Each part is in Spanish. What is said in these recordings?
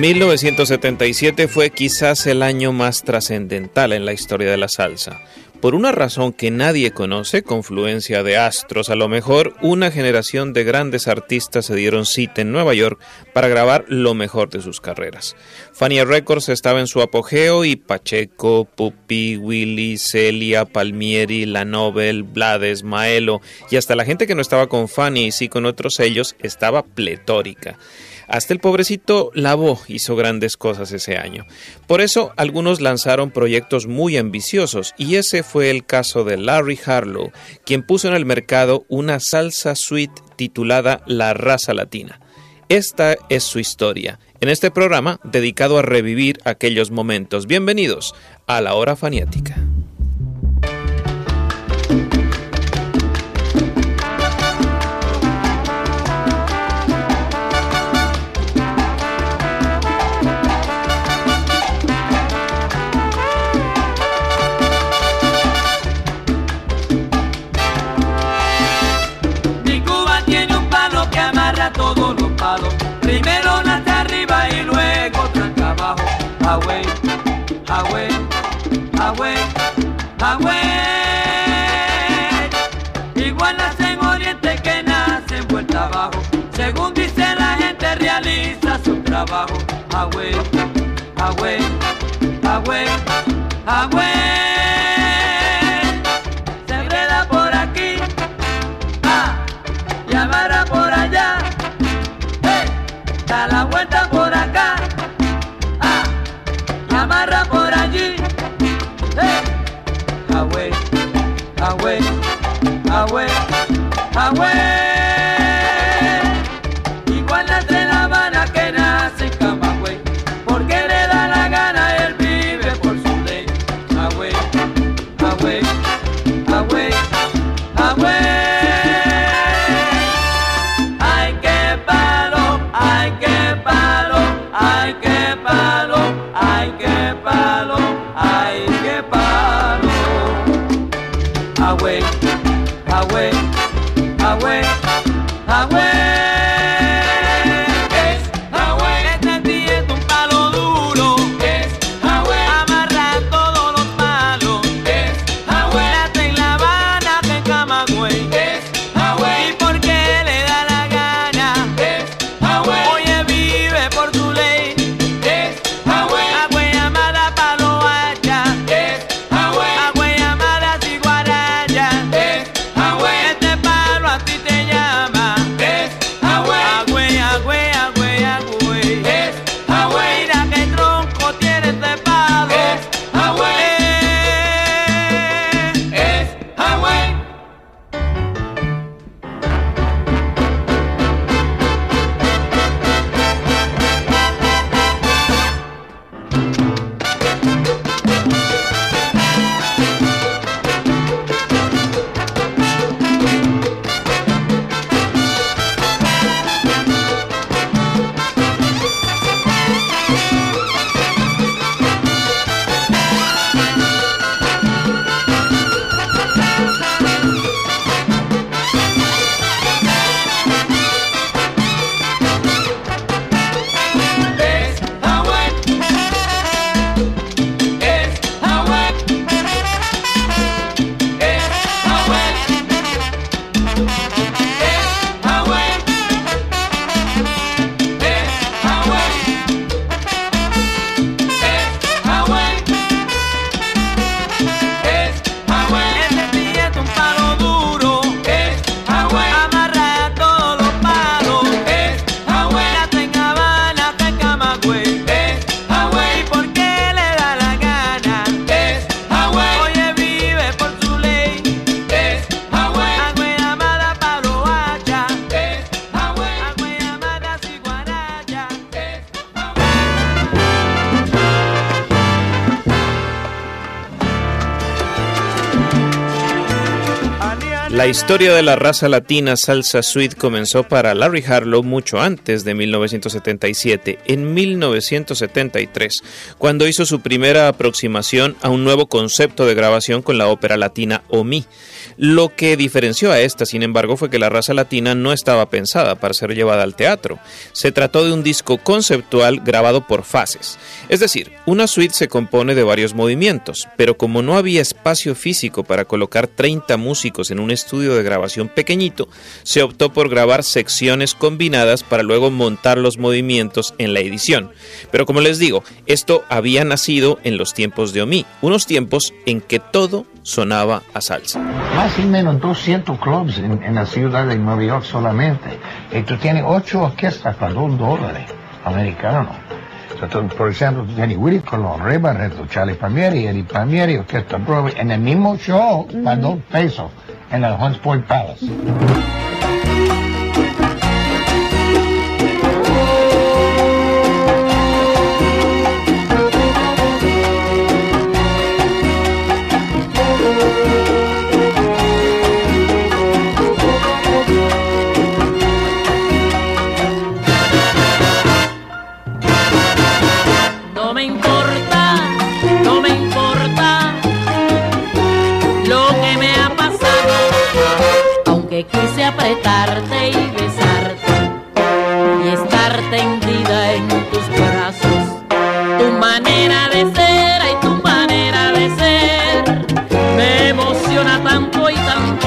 1977 fue quizás el año más trascendental en la historia de la salsa. Por una razón que nadie conoce, confluencia de astros, a lo mejor una generación de grandes artistas se dieron cita en Nueva York para grabar lo mejor de sus carreras. Fania Records estaba en su apogeo y Pacheco, Pupi, Willy, Celia, Palmieri, La Nobel, Blades, Maelo y hasta la gente que no estaba con Fania y sí con otros sellos estaba pletórica. Hasta el pobrecito Labo hizo grandes cosas ese año. Por eso algunos lanzaron proyectos muy ambiciosos y ese fue el caso de Larry Harlow, quien puso en el mercado una salsa suite titulada La raza latina. Esta es su historia, en este programa dedicado a revivir aquellos momentos. Bienvenidos a la hora faniática. abuelo. Historia de la raza latina salsa suite comenzó para Larry Harlow mucho antes de 1977, en 1973, cuando hizo su primera aproximación a un nuevo concepto de grabación con la ópera latina Omi. Lo que diferenció a esta, sin embargo, fue que la raza latina no estaba pensada para ser llevada al teatro. Se trató de un disco conceptual grabado por fases. Es decir, una suite se compone de varios movimientos, pero como no había espacio físico para colocar 30 músicos en un estudio de grabación pequeñito, se optó por grabar secciones combinadas para luego montar los movimientos en la edición. Pero como les digo, esto había nacido en los tiempos de Omi, unos tiempos en que todo sonaba a salsa. Más o menos 200 clubs en, la ciudad de Nueva York solamente. Y tú tienes ocho orquestas para dos dólares americanos. Por ejemplo, tú tienes Willy Colón, Ray Barreto, Charlie Palmieri, Eddie Palmieri, Orquesta Broadway, en el mismo show, para dos pesos en el Hunts Point Palace. Apretarte y besarte y estar tendida en tus brazos. Tu manera de ser y tu manera de ser me emociona tanto y tanto.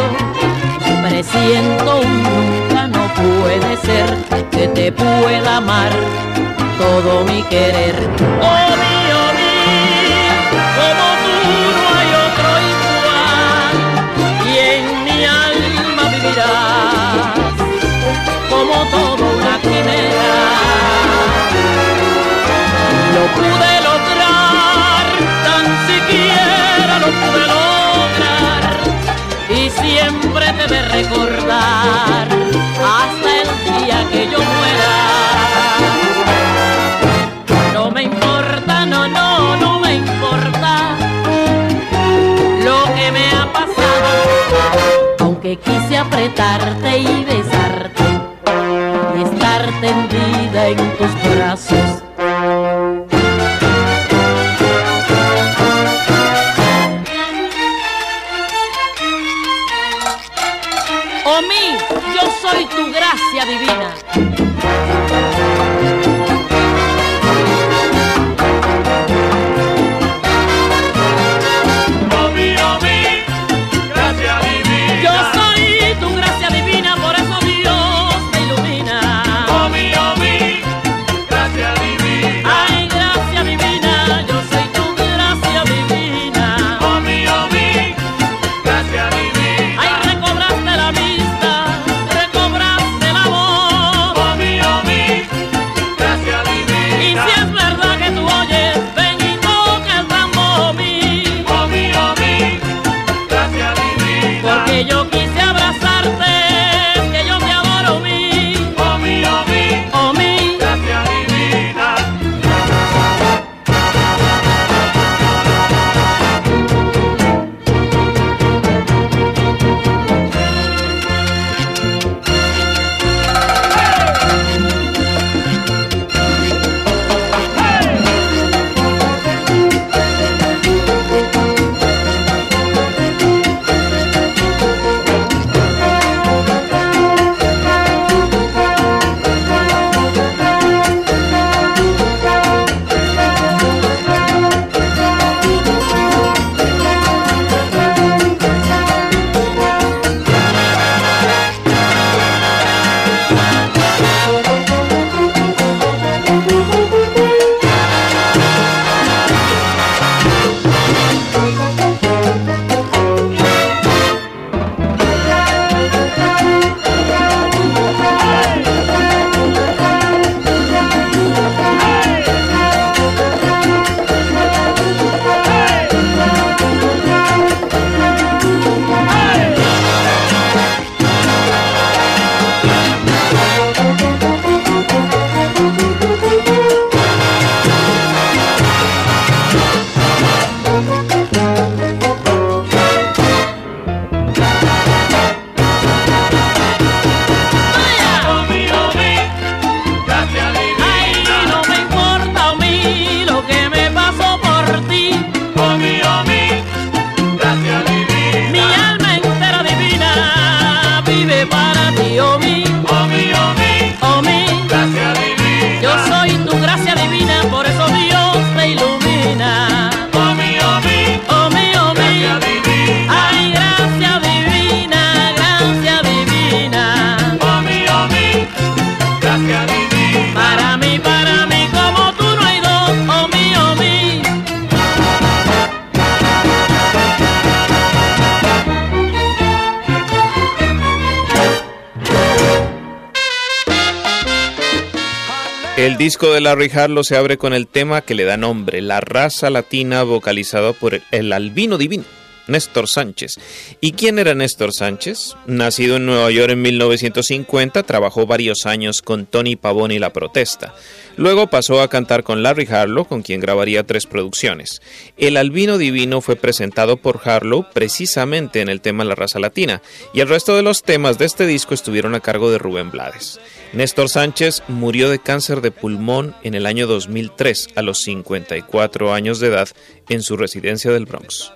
Presiento un nunca no puede ser que te pueda amar todo mi querer. Oh, siempre te de recordar hasta el día que yo muera. No me importa, no, no, no me importa lo que me ha pasado, aunque quise apretarte y besarte estar tendida en tus de Larry Harlow se abre con el tema que le da nombre, La raza latina, vocalizado por el albino divino. Néstor Sánchez. ¿Y quién era Néstor Sánchez? Nacido en Nueva York en 1950, trabajó varios años con Tony Pavone y La Protesta. Luego pasó a cantar con Larry Harlow, con quien grabaría tres producciones. El Albino Divino fue presentado por Harlow precisamente en el tema La raza latina, y el resto de los temas de este disco estuvieron a cargo de Rubén Blades. Néstor Sánchez murió de cáncer de pulmón en el año 2003 a los 54 años de edad en su residencia del Bronx.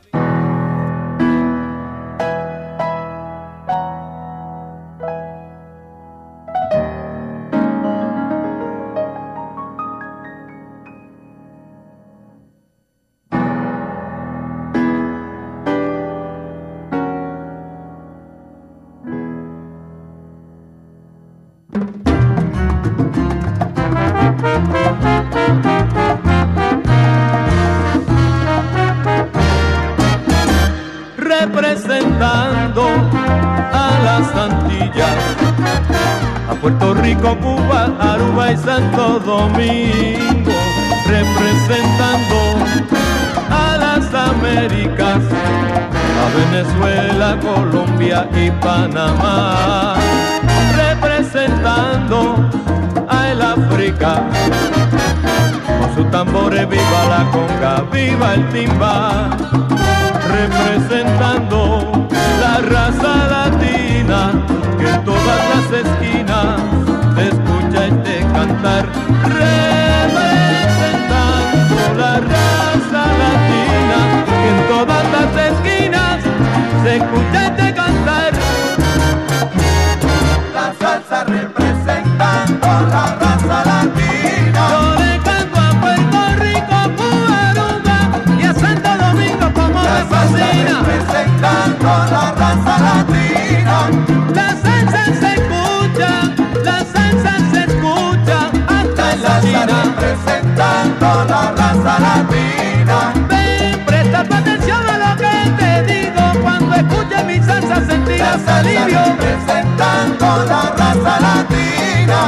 Salsa alivio. Representando la raza latina.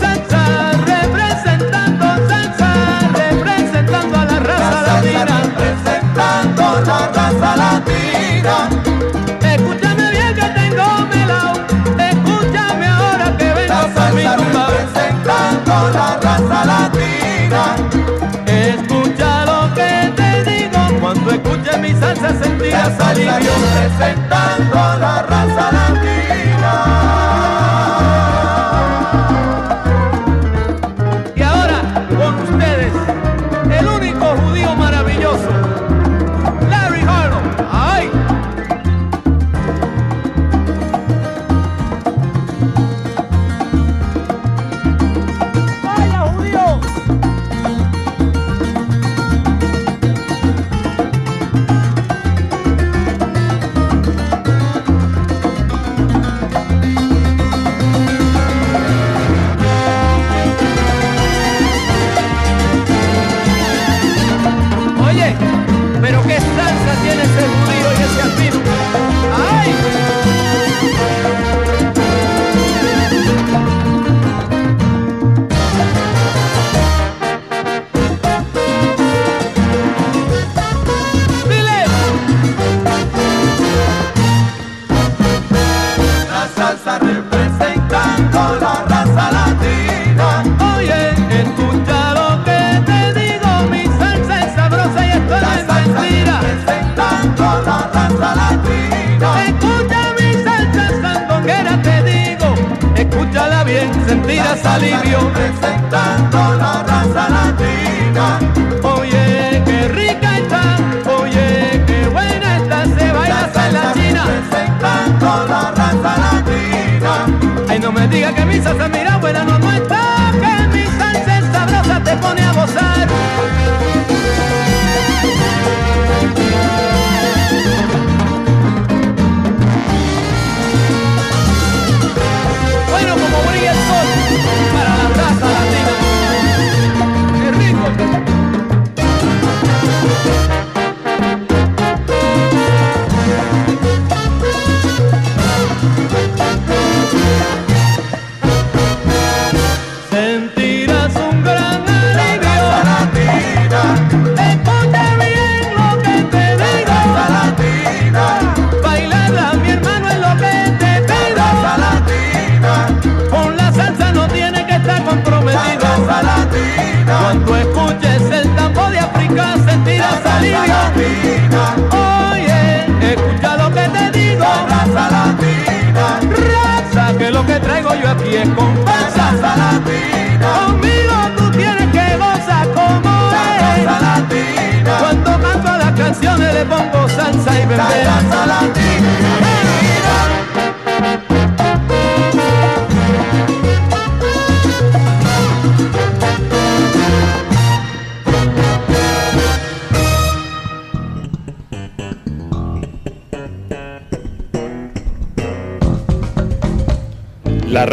Salsa representando, salsa representando a la raza latina. Representando la raza latina. Escúchame bien que tengo melao, escúchame ahora que vengo por mi tumba. Representando la raza latina. Cuando escuches mi salsa sentirás alivio. Presentando la raza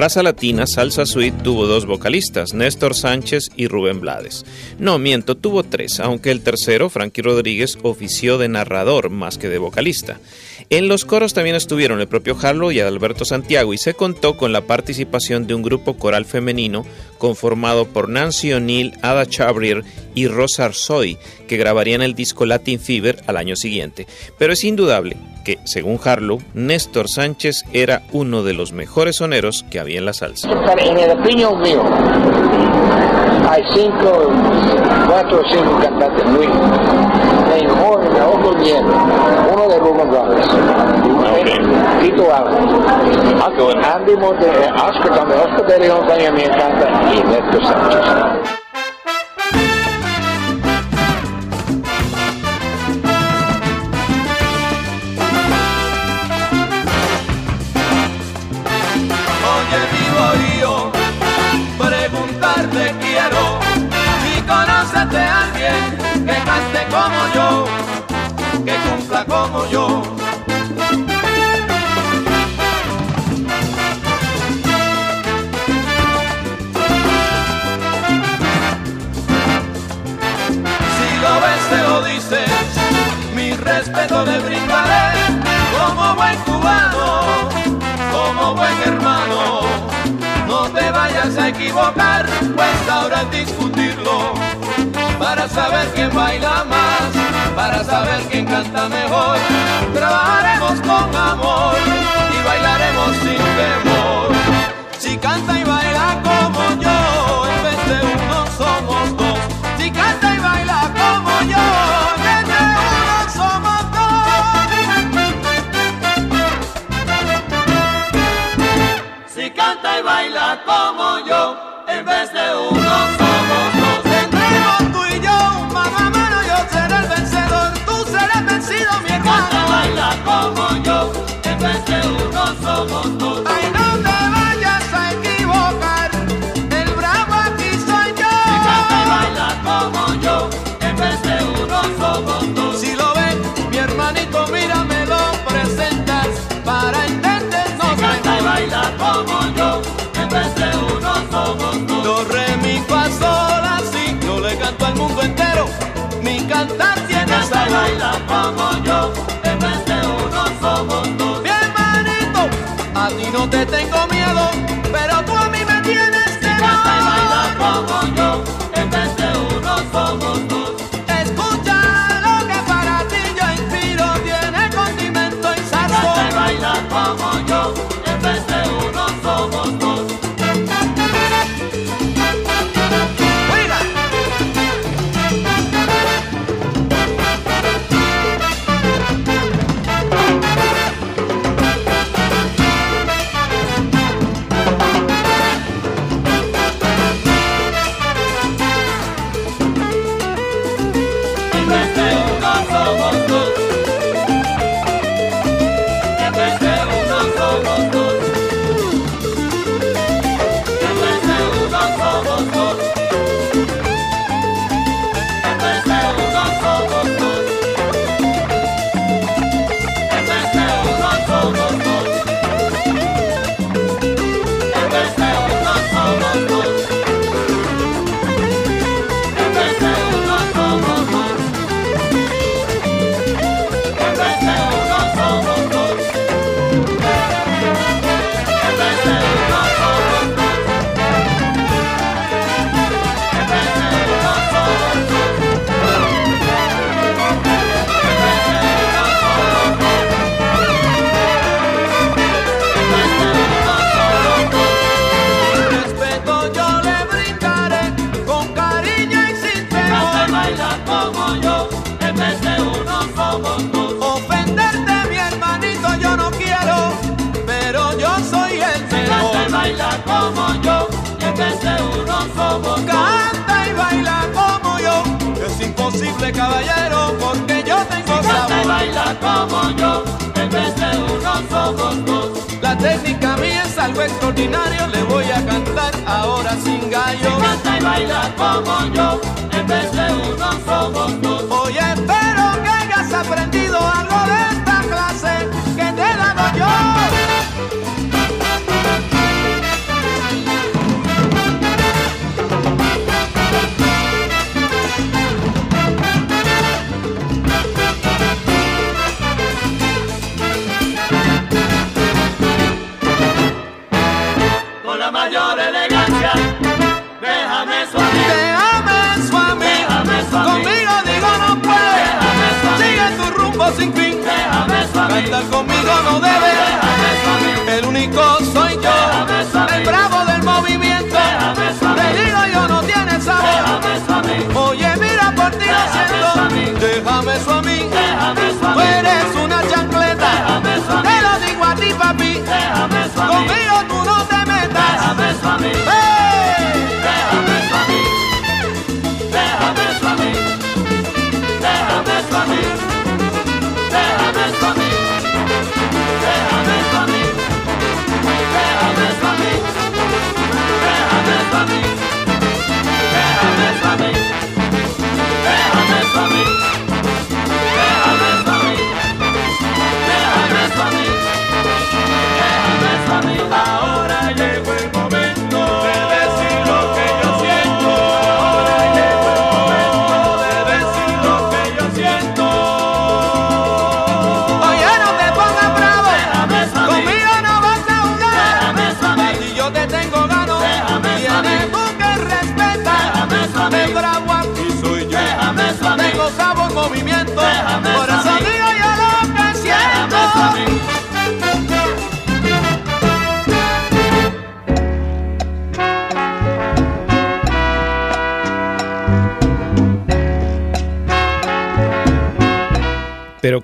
raza latina Salsa Suite tuvo dos vocalistas, Néstor Sánchez y Rubén Blades. No, miento, tuvo tres, aunque el tercero, Frankie Rodríguez, ofició de narrador más que de vocalista. En los coros también estuvieron el propio Harlow y Adalberto Santiago y se contó con la participación de un grupo coral femenino conformado por Nancy O'Neill, Ada Chabrier y Rosa Arzoy, que grabarían el disco Latin Fever al año siguiente. Pero es indudable que, según Harlow, Néstor Sánchez era uno de los mejores soneros que había en la salsa. En el opinión mío, hay cinco, cuatro o cinco cantantes muy mejor, mejor durmiendo. Uno de Rubén Blades, Tito Allen, Andy Monte, Oscar también, Oscar de León también me encanta y Néstor Sánchez. Como yo Que cumpla como yo Si lo ves te lo dices Mi respeto le brindaré Como buen cubano como buen hermano. No te vayas a equivocar, pues ahora discutirlo. Para saber quién baila más, para saber quién canta mejor. Trabajaremos con amor y bailaremos sin temor. Si canta y baila como yo, en vez de uno somos dos. Si canta y baila como yo, en vez de uno somos dos. Si canta y baila como yo, baila como yo, en vez de uno somos dos. Mi hermanito, a ti no te tengo miedo, imposible caballero, porque yo tengo si Canta y baila como yo, en vez de uno somos dos. La técnica mía es algo extraordinario, le voy a cantar ahora sin gallo. Si canta y baila como yo, en vez de uno somos dos. Oye, espero que hayas aprendido algo de esta clase que te he dado yo. Sin fin. Déjame suave. Cantar conmigo no debe. Déjame suave. El único soy yo. Déjame suave. El bravo del movimiento. Déjame suave. Te digo yo no tienes sabor. Déjame suave. Oye mira por ti lo siento. Déjame suave. Déjame suave. Tú eres una chancleta. Déjame suave. Te lo digo a ti papi. Déjame suave. Conmigo tú no te metas. Déjame suave. Déjame suave. Déjame suave. Déjame suave.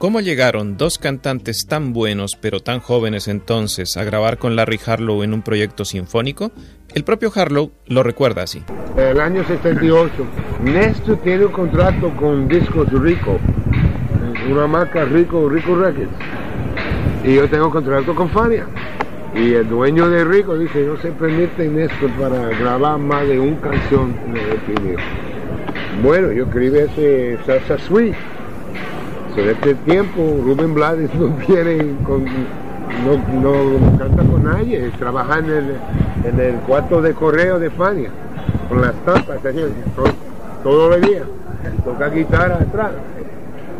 ¿Cómo llegaron dos cantantes tan buenos pero tan jóvenes entonces a grabar con Larry Harlow en un proyecto sinfónico? El propio Harlow lo recuerda así. El año 78, Néstor tiene un contrato con Discos Rico, una marca Rico, Rico Records. Y yo tengo contrato con Fania. Y el dueño de Rico dice, no se permite Néstor para grabar más de una canción en el video. Bueno, yo escribí ese Salsa Sweet. En este tiempo Rubén Blades no viene con, no, canta con nadie, trabaja en el, en el cuarto de correo de Fania, con las tapas, todo, todo el día, toca guitarra atrás.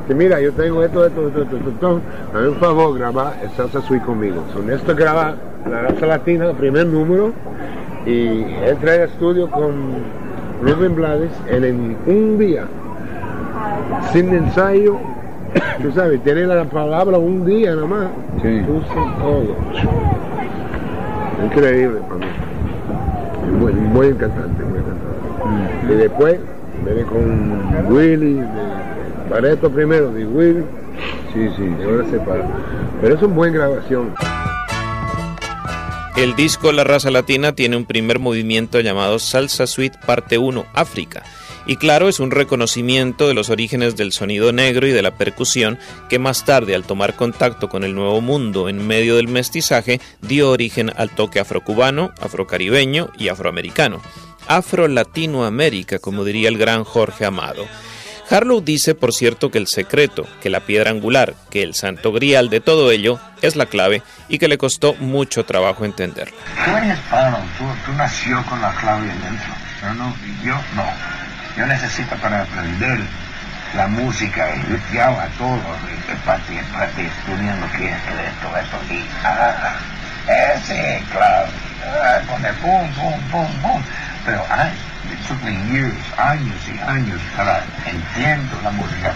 Mira, yo tengo esto, esto, esto, esto, esto. Dame un favor, graba el Salsa Suite conmigo. Son esto graba la raza latina, primer número, y entra al estudio con Rubén Blades en un día, sin ensayo, tú sabes, tiene la palabra un día nada más, puso todo. Increíble para mí. Muy, muy encantante, muy encantante. Y después viene con Willy, de Barreto primero, de Willy. Sí, sí, y ahora se para. Pero es una buena grabación. El disco La Raza Latina tiene un primer movimiento llamado Salsa Suite Parte 1 África. Y claro, es un reconocimiento de los orígenes del sonido negro y de la percusión que más tarde, al tomar contacto con el nuevo mundo en medio del mestizaje, dio origen al toque afrocubano, afrocaribeño y afroamericano. Afro-Latinoamérica, como diría el gran Jorge Amado. Harlow dice, por cierto, que el secreto, que la piedra angular, que el santo grial de todo ello es la clave y que le costó mucho trabajo entenderla. Tú nació con la clave dentro. Yo no. Yo necesito para aprender la música y yo a todo, parte y parte estudiando qué es esto, esto, y ah, ese clave, ah, poner pum, pum, pum, pum. Pero ay, it took me years, años y años para entiendo la música.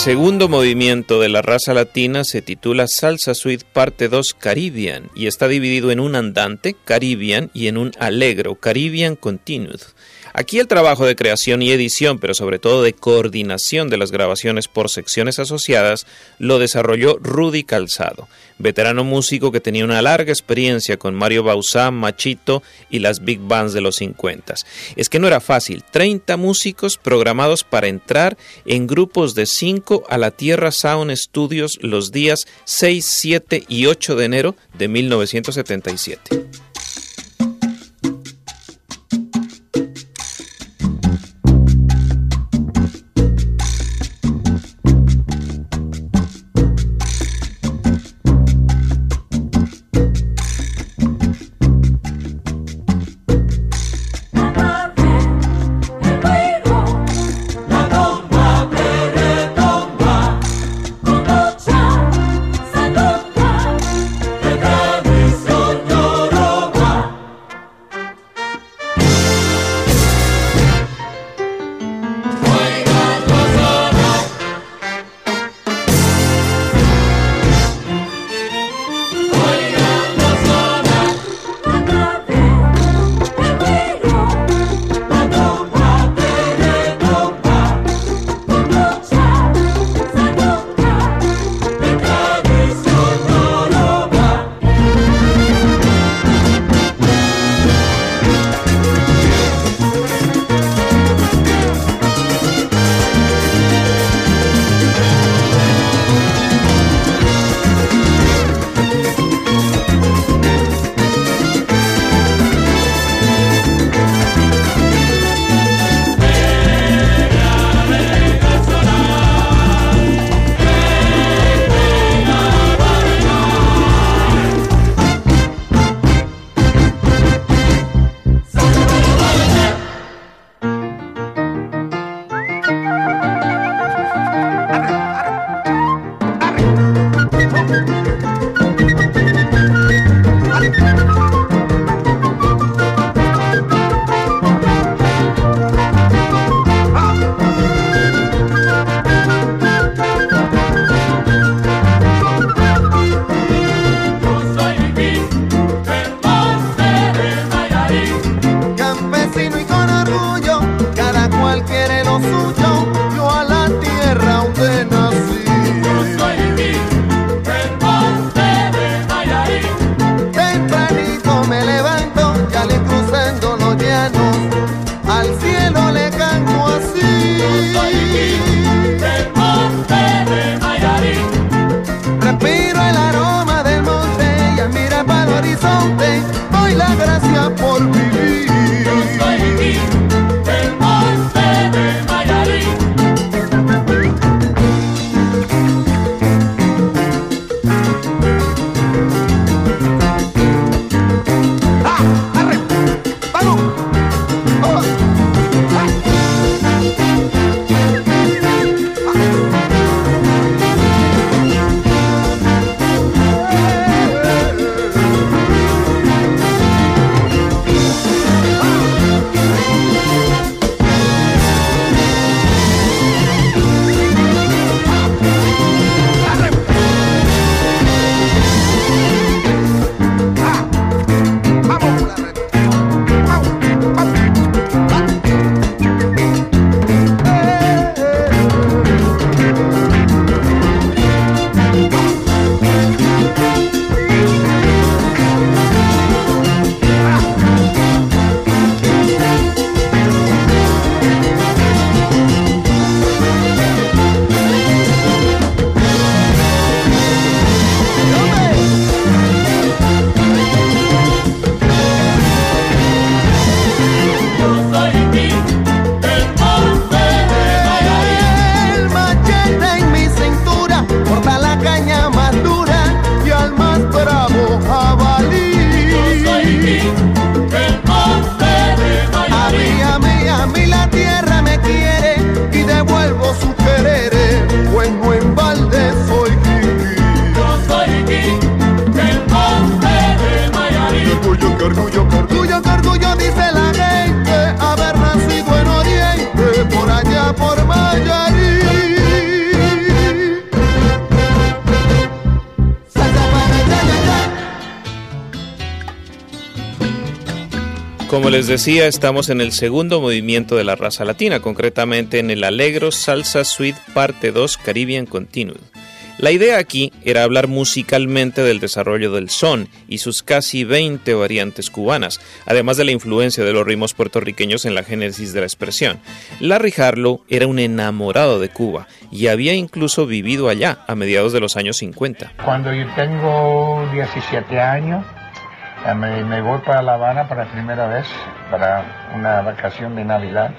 segundo movimiento de la raza latina se titula Salsa Suite Parte 2 Caribbean y está dividido en un andante Caribbean y en un alegro Caribbean Continued. Aquí el trabajo de creación y edición, pero sobre todo de coordinación de las grabaciones por secciones asociadas, lo desarrolló Rudy Calzado, veterano músico que tenía una larga experiencia con Mario Bauzá, Machito y las big bands de los 50. Es que no era fácil, 30 músicos programados para entrar en grupos de 5 a la Tierra Sound Studios los días 6, 7 y 8 de enero de 1977. Como les decía, estamos en el segundo movimiento de la raza latina, concretamente en el Alegro Salsa Suite Parte 2 Caribbean Continued. La idea aquí era hablar musicalmente del desarrollo del son y sus casi 20 variantes cubanas, además de la influencia de los ritmos puertorriqueños en la génesis de la expresión. Larry Harlow era un enamorado de Cuba y había incluso vivido allá a mediados de los años 50. Cuando yo tengo 17 años, me, voy para La Habana para primera vez, para una vacación de Navidad.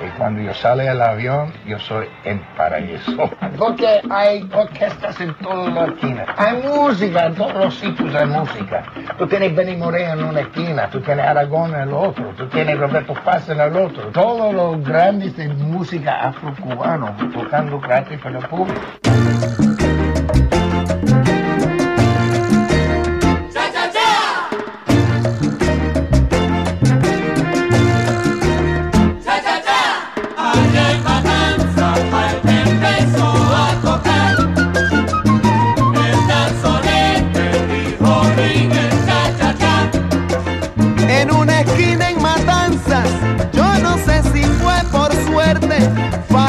Y cuando yo sale del avión, yo soy en paraíso. Porque hay orquestas en todas las esquinas. Hay música, en todos los sitios hay música. Tú tienes Benny Moreno en una esquina, tú tienes Aragón en el otro, tú tienes Roberto Paz en el otro. Todos los grandes de música afrocubano tocando gratis para el público.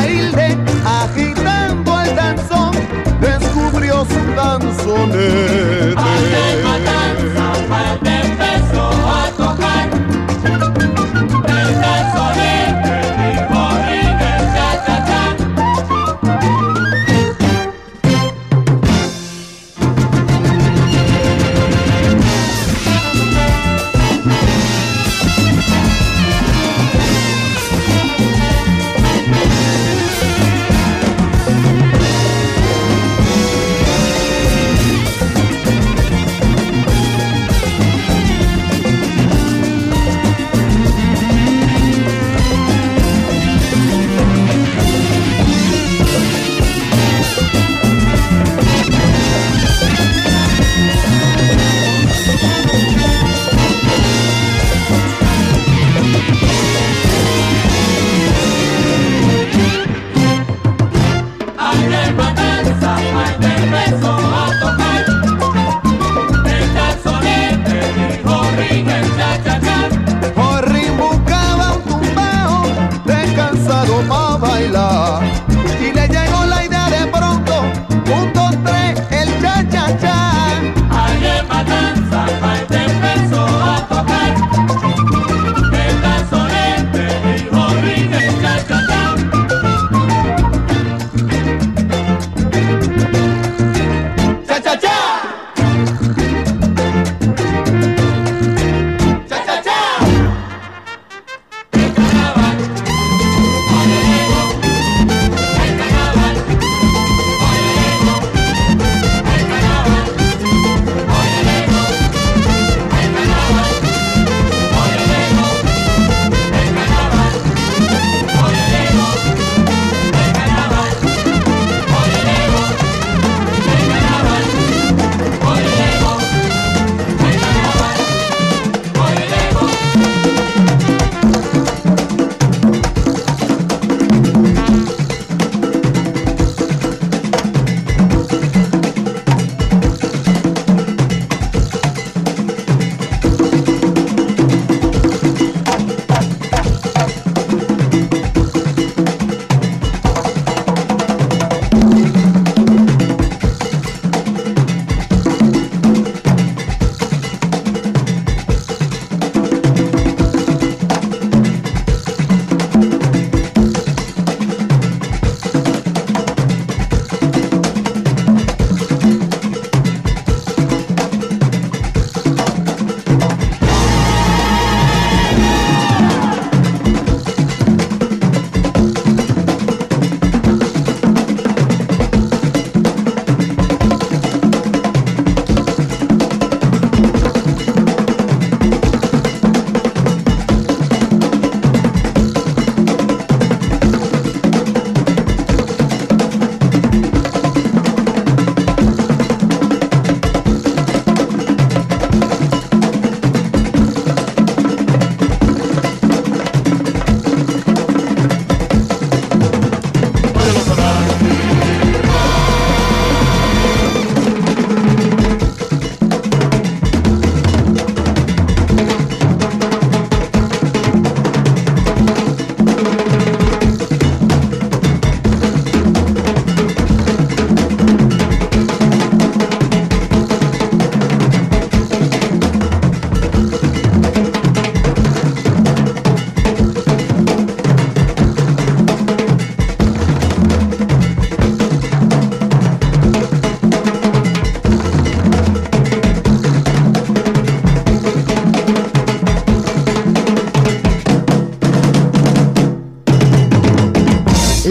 Failde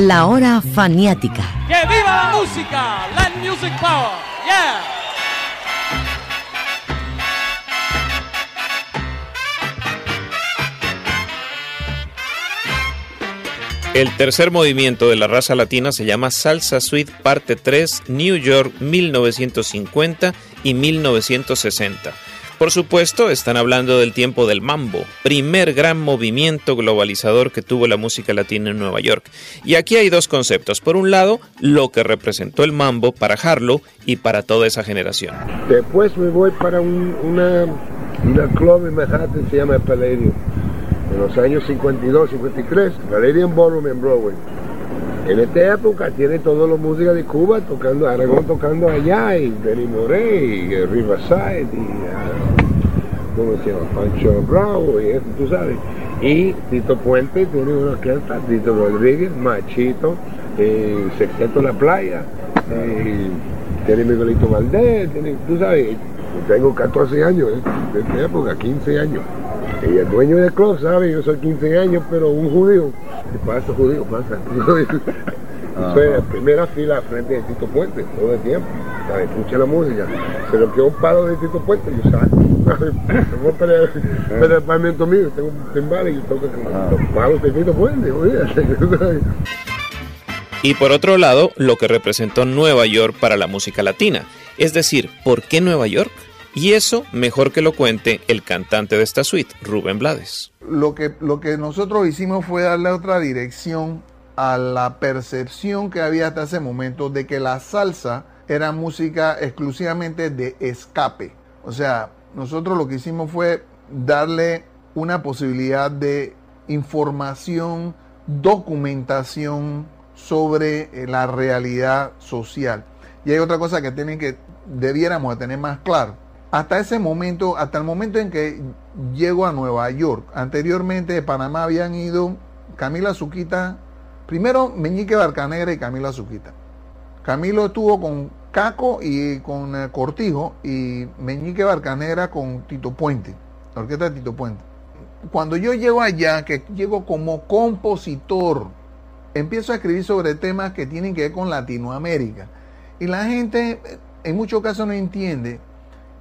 La hora faniática. ¡Que viva la música! ¡Land Music Power! ¡Yeah! El tercer movimiento de la raza latina se llama Salsa Suite Parte 3, New York 1950 y 1960. Por supuesto, están hablando del tiempo del mambo, primer gran movimiento globalizador que tuvo la música latina en Nueva York. Y aquí hay dos conceptos. Por un lado, lo que representó el mambo para Harlow y para toda esa generación. Después me voy para un, una, una club en Manhattan, se llama Palladium. En los años 52, 53, Palladium Ballroom en Broadway. En esta época tiene toda la música de Cuba tocando, Aragón tocando allá, y Benny Moré, y Riverside, y ah, ¿cómo se llama? Pancho Bravo, y eso, tú sabes. Y Tito Puente tiene una orquesta, Tito Rodríguez, Machito, eh, Sexteto La Playa, eh, tiene Miguelito Valdés, tiene, tú sabes, yo tengo 14 años eh, de esta época, 15 años. Y el dueño del club sabe, yo soy 15 años, pero un judío. ¿Qué pasa, judío? Pasa. Soy en primera fila frente de Tito Puente todo el tiempo. ¿sabes? Escucha la música. Pero que un palo de Tito Puente, yo salgo. Tengo para para el pavimento mío, tengo un timbal y yo toco con los palos de Tito Puente. olvídate. Y por otro lado, lo que representó Nueva York para la música latina. Es decir, ¿por qué Nueva York? Y eso mejor que lo cuente el cantante de esta suite, Rubén Blades. Lo que, lo que nosotros hicimos fue darle otra dirección a la percepción que había hasta ese momento de que la salsa era música exclusivamente de escape. O sea, nosotros lo que hicimos fue darle una posibilidad de información, documentación sobre eh, la realidad social. Y hay otra cosa que tienen que debiéramos de tener más claro. Hasta ese momento, hasta el momento en que llego a Nueva York, anteriormente de Panamá habían ido Camila Zuquita, primero Meñique Barcanegra y Camila Zuquita. Camilo estuvo con Caco y con eh, Cortijo y Meñique Barcanegra con Tito Puente, la orquesta de Tito Puente. Cuando yo llego allá, que llego como compositor, empiezo a escribir sobre temas que tienen que ver con Latinoamérica. Y la gente en muchos casos no entiende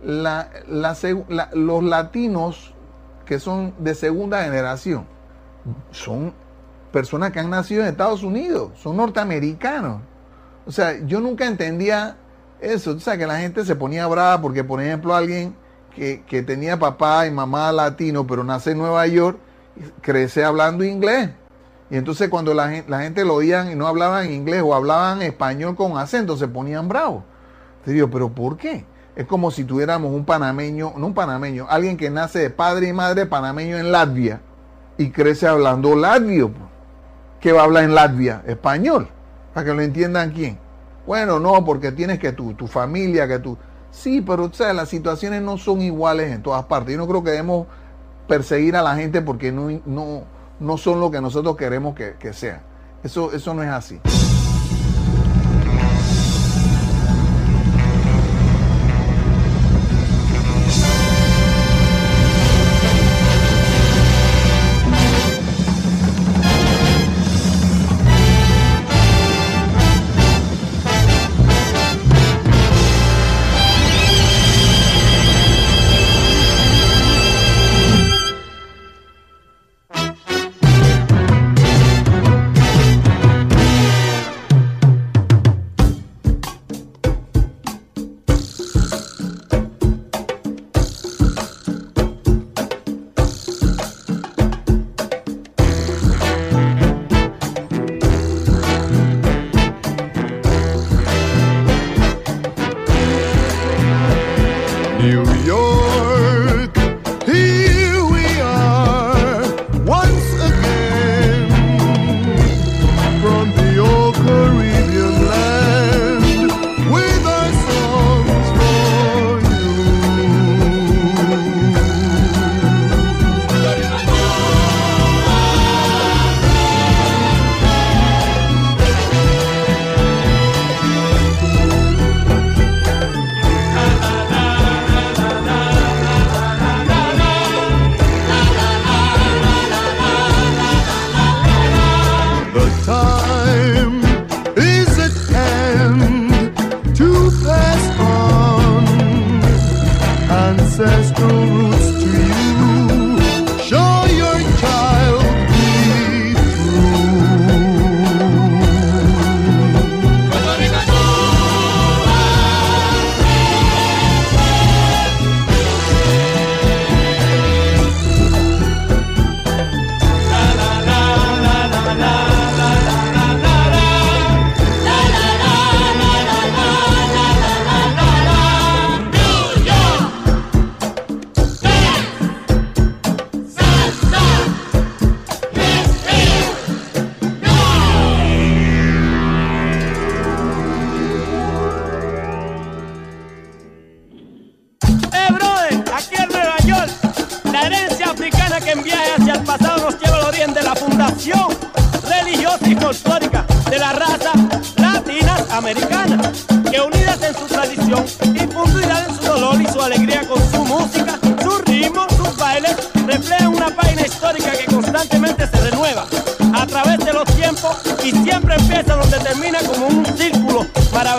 los latinos que son de segunda generación son personas que han nacido en Estados Unidos, son norteamericanos. O sea, yo nunca entendía eso. O sea, que la gente se ponía brava porque, por ejemplo, alguien que, que tenía papá y mamá latino, pero nace en Nueva York, crece hablando inglés. Y entonces cuando la gente, lo oían y no hablaban inglés o hablaban español con acento, se ponían bravos. Te digo, pero ¿por qué? Es como si tuviéramos un panameño, no un panameño, alguien que nace de padre y madre panameño en Latvia y crece hablando latvio. pues. ¿Qué va a hablar en Latvia? Español. Para que lo entiendan quién. Bueno, no, porque tienes que tu, tu familia, que tú. Sí, pero o las situaciones no son iguales en todas partes. Yo no creo que debemos perseguir a la gente porque no, no son lo que nosotros queremos que, que sean. Eso, eso no es así.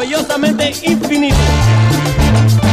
Maravillosamente infinito.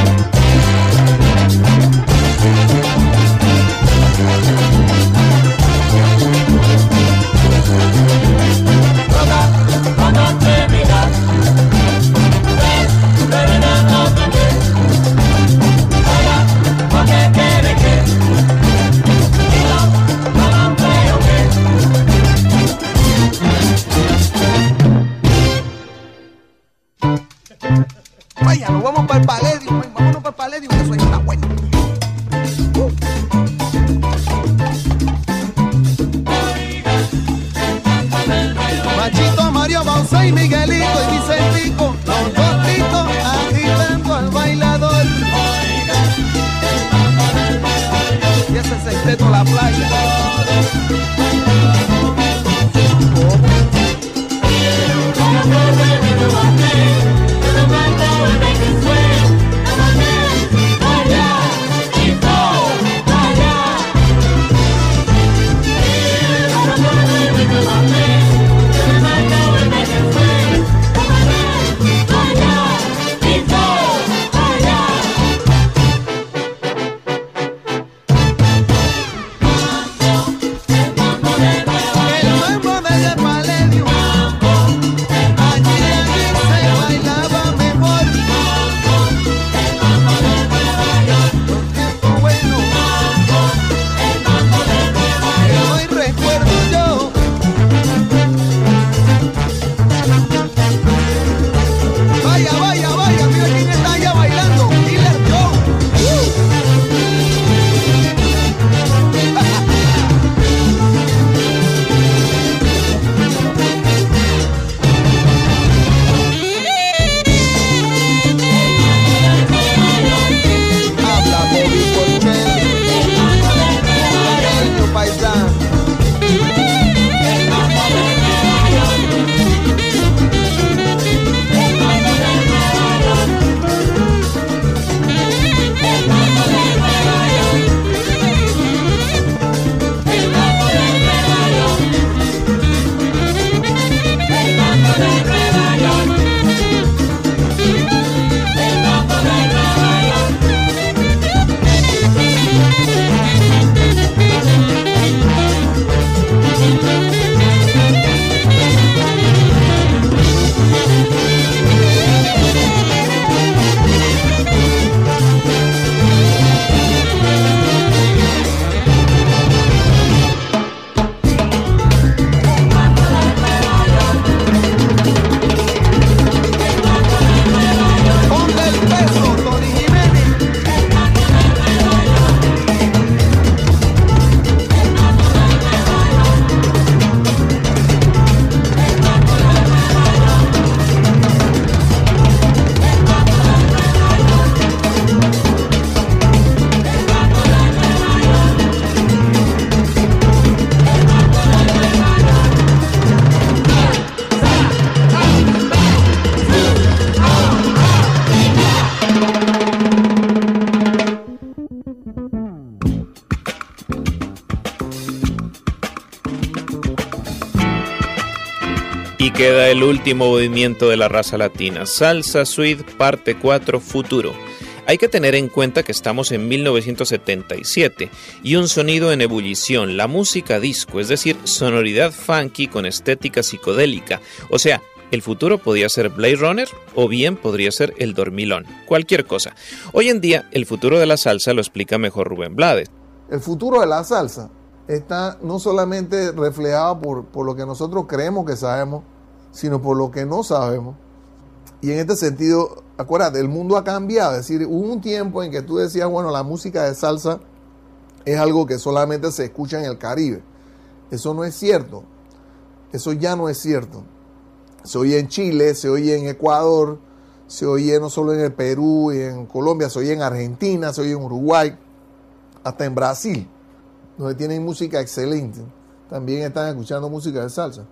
Queda el último movimiento de la raza latina, Salsa Suite, parte 4, Futuro. Hay que tener en cuenta que estamos en 1977 y un sonido en ebullición, la música disco, es decir, sonoridad funky con estética psicodélica, o sea, el futuro podía ser Blade Runner o bien podría ser el dormilón, cualquier cosa. Hoy en día, el futuro de la salsa lo explica mejor Rubén Blades. El futuro de la salsa está no solamente reflejado por, por lo que nosotros creemos que sabemos, sino por lo que no sabemos. Y en este sentido, acuérdate, el mundo ha cambiado. Es decir, hubo un tiempo en que tú decías, bueno, la música de salsa es algo que solamente se escucha en el Caribe. Eso no es cierto. Eso ya no es cierto. Se oye en Chile, se oye en Ecuador, se oye no solo en el Perú y en Colombia, se oye en Argentina, se oye en Uruguay, hasta en Brasil, donde tienen música excelente. También están escuchando música de salsa.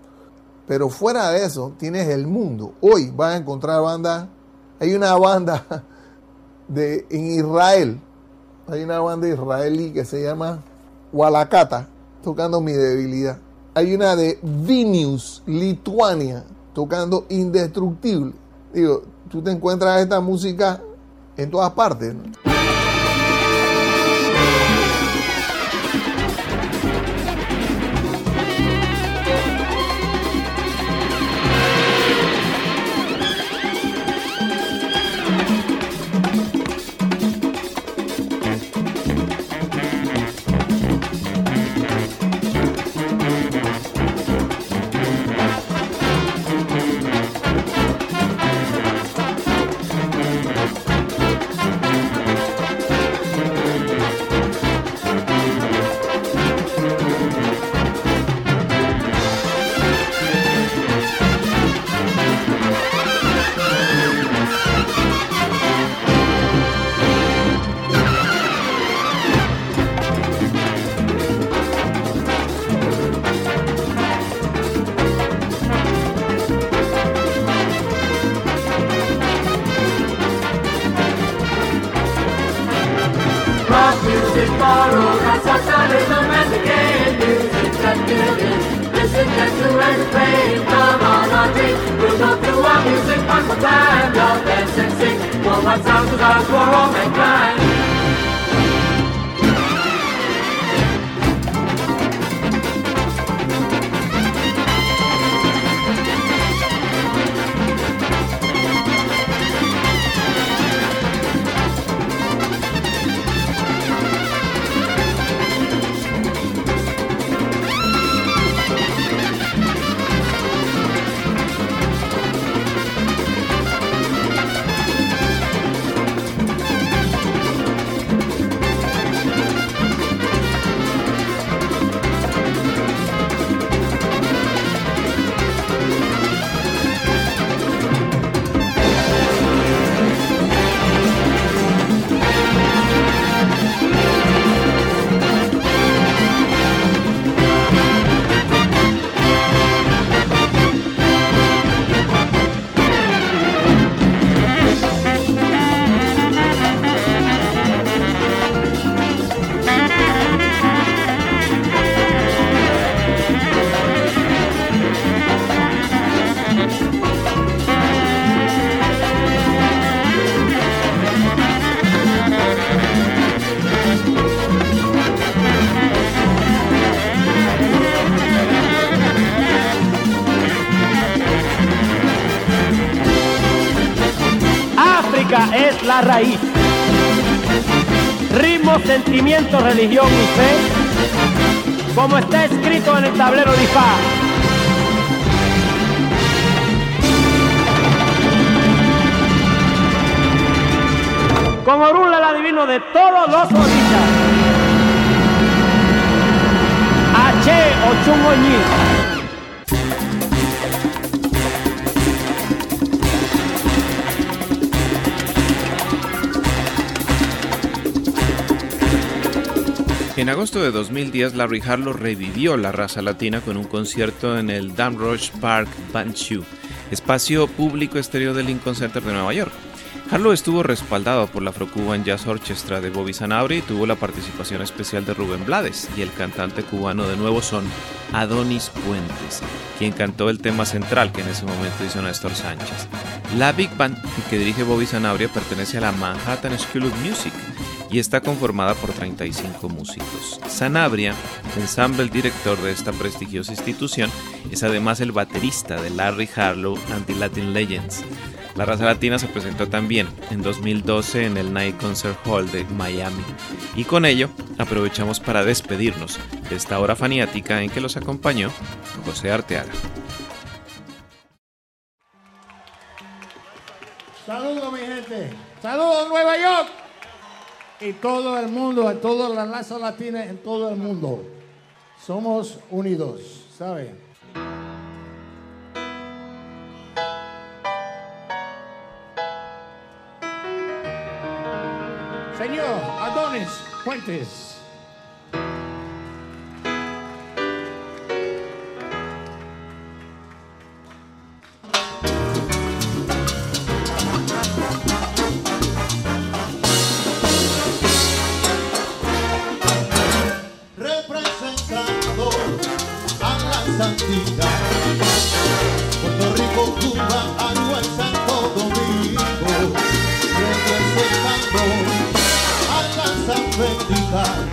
Pero fuera de eso, tienes el mundo. Hoy vas a encontrar bandas. Hay una banda de, en Israel. Hay una banda israelí que se llama Walakata, tocando mi debilidad. Hay una de Vilnius, Lituania, tocando Indestructible. Digo, tú te encuentras esta música en todas partes. ¿no? is borrowed, as our sun is a mendicant. Music that building, listen that to and sing. Come on, our dream, we'll go our music one more time. Love and sing, sing, for one sound to our for all mankind. Religión y fe, como está escrito en el tablero de Ifá. Con Orún el adivino de todos los orillas. H. Ochun En agosto de 2010, Larry Harlow revivió la raza latina con un concierto en el Damrosch Park Banchu, espacio público exterior del Lincoln Center de Nueva York. Harlow estuvo respaldado por la Afro-Cuban Jazz Orchestra de Bobby Sanabria y tuvo la participación especial de Rubén Blades y el cantante cubano de nuevo son Adonis Puentes, quien cantó el tema central que en ese momento hizo Néstor Sánchez. La Big Band que dirige Bobby Sanabria pertenece a la Manhattan School of Music y está conformada por 35 músicos. Sanabria, ensamble director de esta prestigiosa institución, es además el baterista de Larry Harlow and the Latin Legends. La raza latina se presentó también en 2012 en el Night Concert Hall de Miami. Y con ello aprovechamos para despedirnos de esta hora faniática en que los acompañó José Arteaga. Saludos mi gente. Saludos Nueva York. Y todo el mundo, a toda la raza latina en todo el mundo. Somos unidos, ¿sabe? Señor Adonis Fuentes. Bye.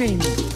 En